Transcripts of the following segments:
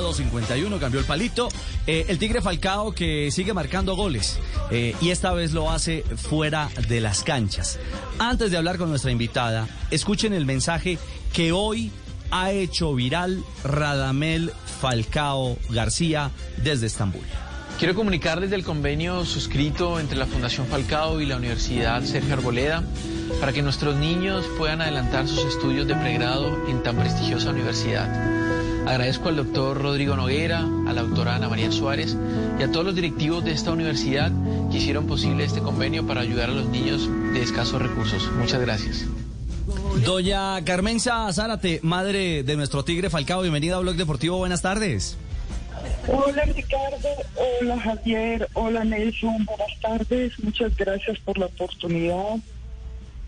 Falcao 51, cambió el palito. Eh, el Tigre Falcao que sigue marcando goles eh, y esta vez lo hace fuera de las canchas. Antes de hablar con nuestra invitada, escuchen el mensaje que hoy ha hecho viral Radamel Falcao García desde Estambul. Quiero comunicarles del convenio suscrito entre la Fundación Falcao y la Universidad Sergio Arboleda para que nuestros niños puedan adelantar sus estudios de pregrado en tan prestigiosa universidad. Agradezco al doctor Rodrigo Noguera, a la doctora Ana María Suárez y a todos los directivos de esta universidad que hicieron posible este convenio para ayudar a los niños de escasos recursos. Muchas gracias. Doña Carmenza Zárate, madre de nuestro Tigre Falcao, bienvenida a Blog Deportivo, buenas tardes. Hola Ricardo, hola Javier, hola Nelson, buenas tardes, muchas gracias por la oportunidad.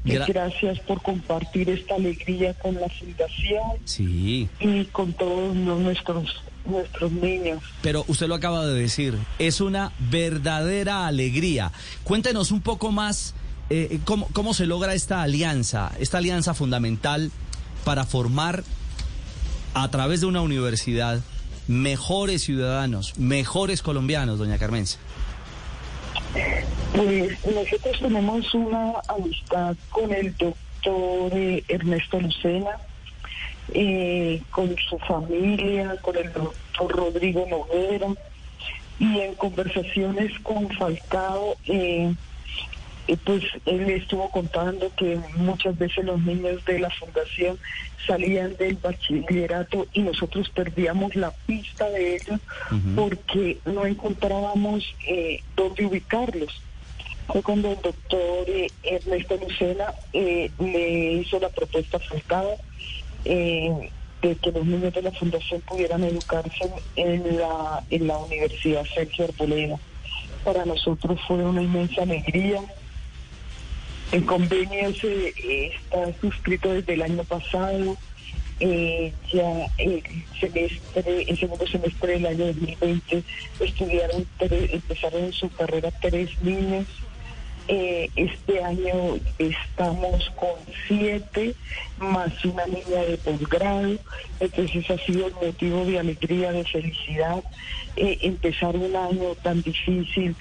Gracias por compartir esta alegría con la fundación sí. y con todos nuestros nuestros niños. Pero usted lo acaba de decir, es una verdadera alegría. Cuéntenos un poco más eh, cómo, cómo se logra esta alianza, esta alianza fundamental para formar a través de una universidad mejores ciudadanos, mejores colombianos, doña Carmenza? Pues nosotros tenemos una amistad con el doctor eh, Ernesto Lucena, eh, con su familia, con el doctor Rodrigo Noguera, y en conversaciones con Falcao, eh, pues él estuvo contando que muchas veces los niños de la fundación salían del bachillerato y nosotros perdíamos la pista de ellos porque no encontrábamos eh, dónde ubicarlos. Fue cuando el doctor eh, Ernesto Lucena eh, le hizo la propuesta falcada eh, de que los niños de la fundación pudieran educarse en la, en la Universidad Sergio Arboleda. Para nosotros fue una inmensa alegría el convenio se, está suscrito desde el año pasado. Eh, ya el semestre, el segundo semestre del año 2020 estudiaron, empezaron su carrera tres niños. Eh, este año estamos con siete más una niña de posgrado, entonces ha sido el motivo de alegría, de felicidad, eh, empezar un año tan difícil,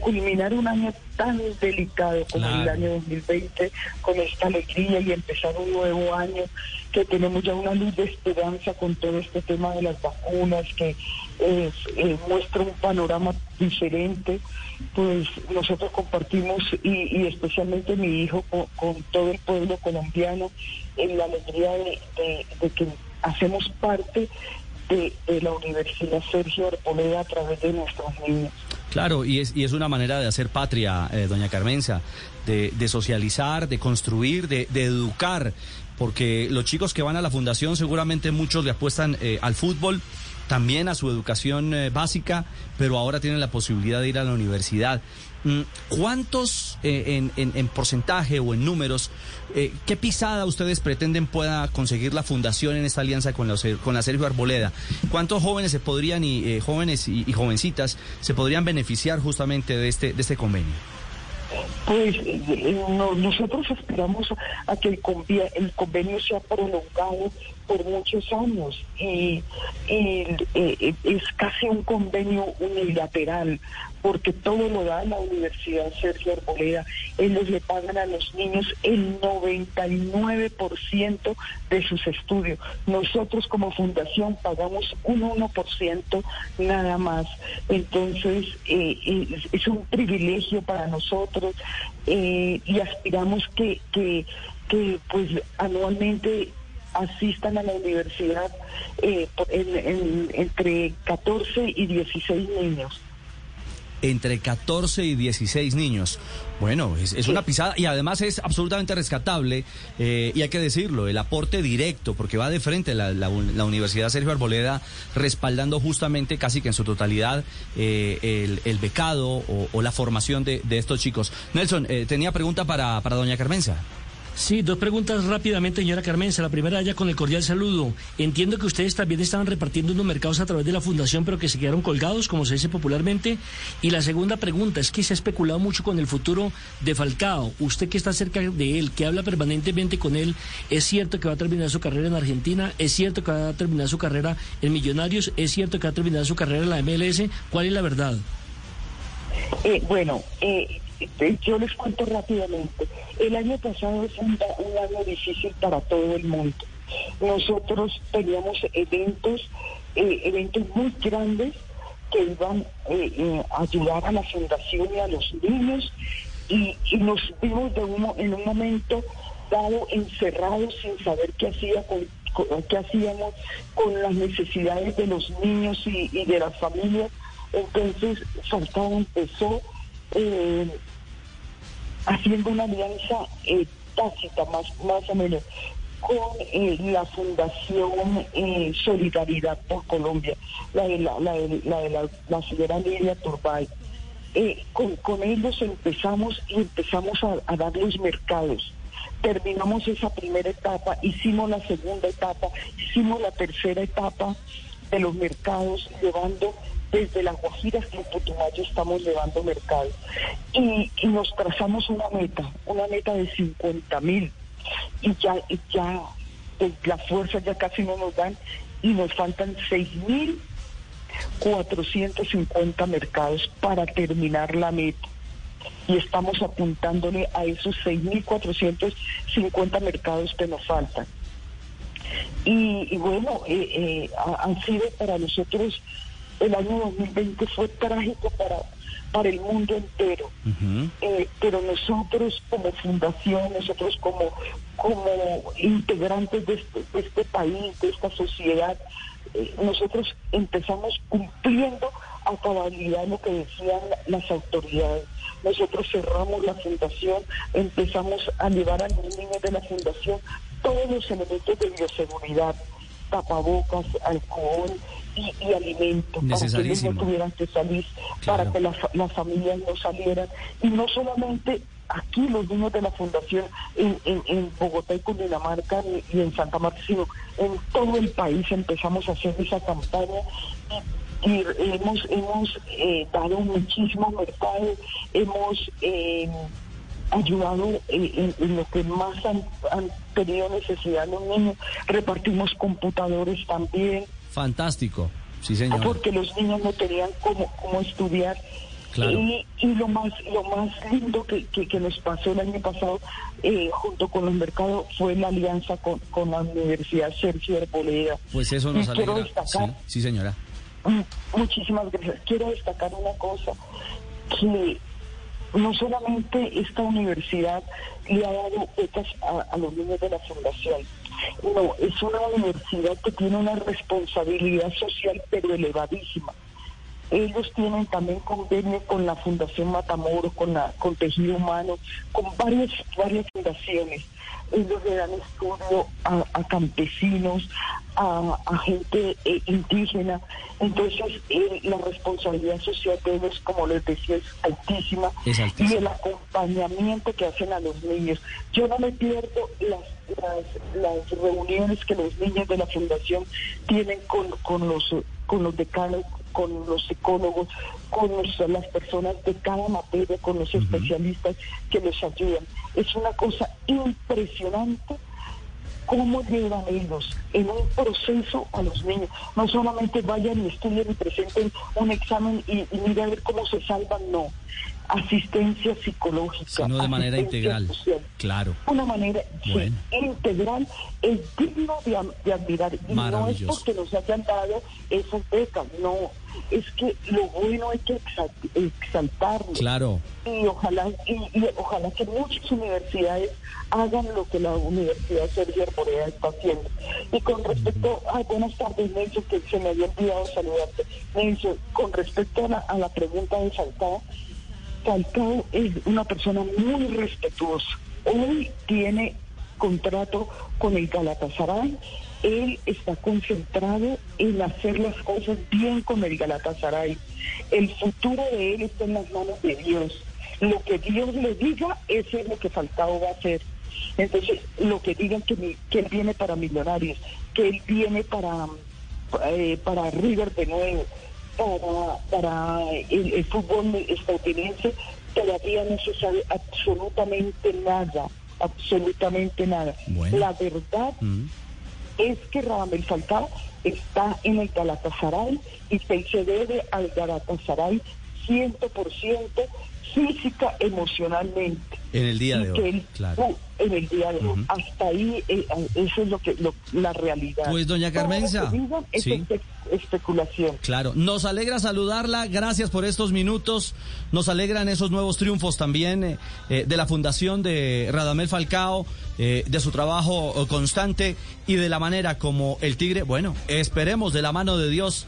culminar un año tan delicado como el año 2020, con esta alegría y empezar un nuevo año, que tenemos ya una luz de esperanza con todo este tema de las vacunas, que eh, muestra un panorama diferente pues nosotros compartimos y, especialmente mi hijo con, todo el pueblo colombiano en la alegría de, que hacemos parte de, la Universidad Sergio Arboleda a través de nuestros niños. Claro, y es, y es una manera de hacer patria, eh, doña Carmenza, de, socializar, de construir, de, educar, porque los chicos que van a la fundación seguramente muchos le apuestan eh, al fútbol, también a su educación eh, básica, pero ahora tienen la posibilidad de ir a la universidad. Mm, ¿Cuántos eh, en, porcentaje o en números, eh, qué pisada ustedes pretenden pueda conseguir la fundación en esta alianza con la, con la Sergio Arboleda? ¿Cuántos jóvenes se podrían y jóvenes y, jovencitas se podrían beneficiar justamente de este, de este convenio? Pues nosotros esperamos a que el, convenio sea prolongado por muchos años. Y, eh, es casi un convenio unilateral porque todo lo da la Universidad Sergio Arboleda. Ellos le pagan a los niños el 99% de sus estudios. Nosotros como fundación pagamos un 1% nada más. Entonces eh, es, un privilegio para nosotros eh, y aspiramos que, que, que pues anualmente asistan a la universidad eh, entre 14 y 16 niños. Entre 14 y 16 niños. Bueno, es, una pisada y además es absolutamente rescatable, eh, y hay que decirlo, el aporte directo, porque va de frente la, la, Universidad Sergio Arboleda respaldando justamente casi que en su totalidad eh, el, becado o, la formación de, estos chicos. Nelson, tenía pregunta para, para doña Carmenza. Sí, dos preguntas rápidamente, señora Carmenza. La primera, ya con el cordial saludo. Entiendo que ustedes también estaban repartiendo unos mercados a través de la fundación, pero que se quedaron colgados, como se dice popularmente. Y la segunda pregunta es que se ha especulado mucho con el futuro de Falcao. Usted que está cerca de él, que habla permanentemente con él, ¿es cierto que va a terminar su carrera en Argentina? ¿Es cierto que va a terminar su carrera en Millonarios? ¿Es cierto que va a terminar su carrera en la MLS? ¿Cuál es la verdad? Eh, bueno, eh, este, yo les cuento rápidamente. El año pasado fue un, año difícil para todo el mundo. Nosotros teníamos eventos, eh, eventos muy grandes que iban eh, a ayudar a la fundación y a los niños y, nos vimos de en un momento dado encerrados sin saber qué hacía con, qué hacíamos con las necesidades de los niños y, y de las familias entonces Falcao empezó eh, haciendo una alianza eh, tácita, más, más o menos, con eh, la Fundación Solidaridad por Colombia, la de la, la, la, señora Lidia Turbay. con, ellos empezamos y empezamos a, a dar los mercados terminamos esa primera etapa, hicimos la segunda etapa, hicimos la tercera etapa de los mercados, llevando desde las Guajiras en Putumayo estamos llevando mercado. Y, nos trazamos una meta, una meta de 50 mil. Y ya, ya pues, las fuerzas ya casi no nos dan y nos faltan 6 mil 450 mercados para terminar la meta. Y estamos apuntándole a esos 6.450 mercados que nos faltan. Y, bueno, eh, eh, han sido para nosotros el año 2020 fue trágico para, para el mundo entero. Eh, pero nosotros como fundación, nosotros como, como integrantes de este, este país, de esta sociedad, eh, nosotros empezamos cumpliendo a cabalidad lo que decían las autoridades. Nosotros cerramos la fundación, empezamos a llevar a los niños de la fundación todos los elementos de bioseguridad, tapabocas, alcohol, y, alimentos para que ellos no tuvieran que salir, para que las familias no salieran. Y no solamente aquí los niños de la fundación en, en, Bogotá y Cundinamarca y, en Santa Marta, sino en todo el país empezamos a hacer esa campaña y, hemos, hemos eh, dado muchísimos mercados, hemos eh, ayudado en, lo que más han, han tenido necesidad los niños, repartimos computadores también. Fantástico, sí señor. Porque los niños no tenían cómo, cómo estudiar. Y, lo más lo más lindo que, que, nos pasó el año pasado eh, junto con los mercados fue la alianza con, con la Universidad Sergio Arboleda. Pues eso nos alegra. Quiero destacar, sí, señora. Mm, muchísimas gracias. Quiero destacar una cosa que no solamente esta universidad le ha dado becas a los niños de la fundación, no, es una universidad que tiene una responsabilidad social pero elevadísima. Ellos tienen también convenio con la Fundación Matamoros, con la con Tejido Humano, con varias varias fundaciones ellos le dan estudio a, campesinos, a, gente eh, indígena. Entonces, eh, la responsabilidad social de ellos, como les decía, es altísima, Y el acompañamiento que hacen a los niños. Yo no me pierdo las, las, las reuniones que los niños de la Fundación tienen con, con, los, con los decanos con los psicólogos, con las personas de cada materia, con los especialistas que les ayudan. Es una cosa impresionante cómo llevan ellos en un proceso a los niños. No solamente vayan y estudien y presenten un examen y, y miren a ver cómo se salvan, no asistencia psicológica. Sino de manera integral. Claro. Una manera integral es digno de, admirar. Y no es porque nos hayan dado esas becas, no. Es que lo bueno hay que exaltarlo. Claro. Y ojalá, y, ojalá que muchas universidades hagan lo que la Universidad Sergio Arborea está haciendo. Y con respecto a, buenas tardes, Nelson, que se me había olvidado saludarte. Nelson, con respecto a la, a la pregunta de Saltado, Falcao es una persona muy respetuosa. Hoy tiene contrato con el Galatasaray. Él está concentrado en hacer las cosas bien con el Galatasaray. El futuro de él está en las manos de Dios. Lo que Dios le diga, eso es lo que Falcao va a hacer. Entonces, lo que digan que, él viene para Millonarios, que él viene para, eh, para River de nuevo, para, para el, el fútbol estadounidense, todavía no se sabe absolutamente nada, absolutamente nada. Bueno. La verdad Mm. es que Radamel Falcao está en el Galatasaray y se debe al Galatasaray 100% física, emocionalmente. En el día de hoy, él- claro. en el día de hoy. Hasta ahí, eh, eh, eso es lo que lo- la realidad. Pues, doña Carmenza, es sí. especulación. Claro, nos alegra saludarla, gracias por estos minutos, nos alegran esos nuevos triunfos también eh, de la fundación de Radamel Falcao, eh, de su trabajo constante y de la manera como el Tigre, bueno, esperemos de la mano de Dios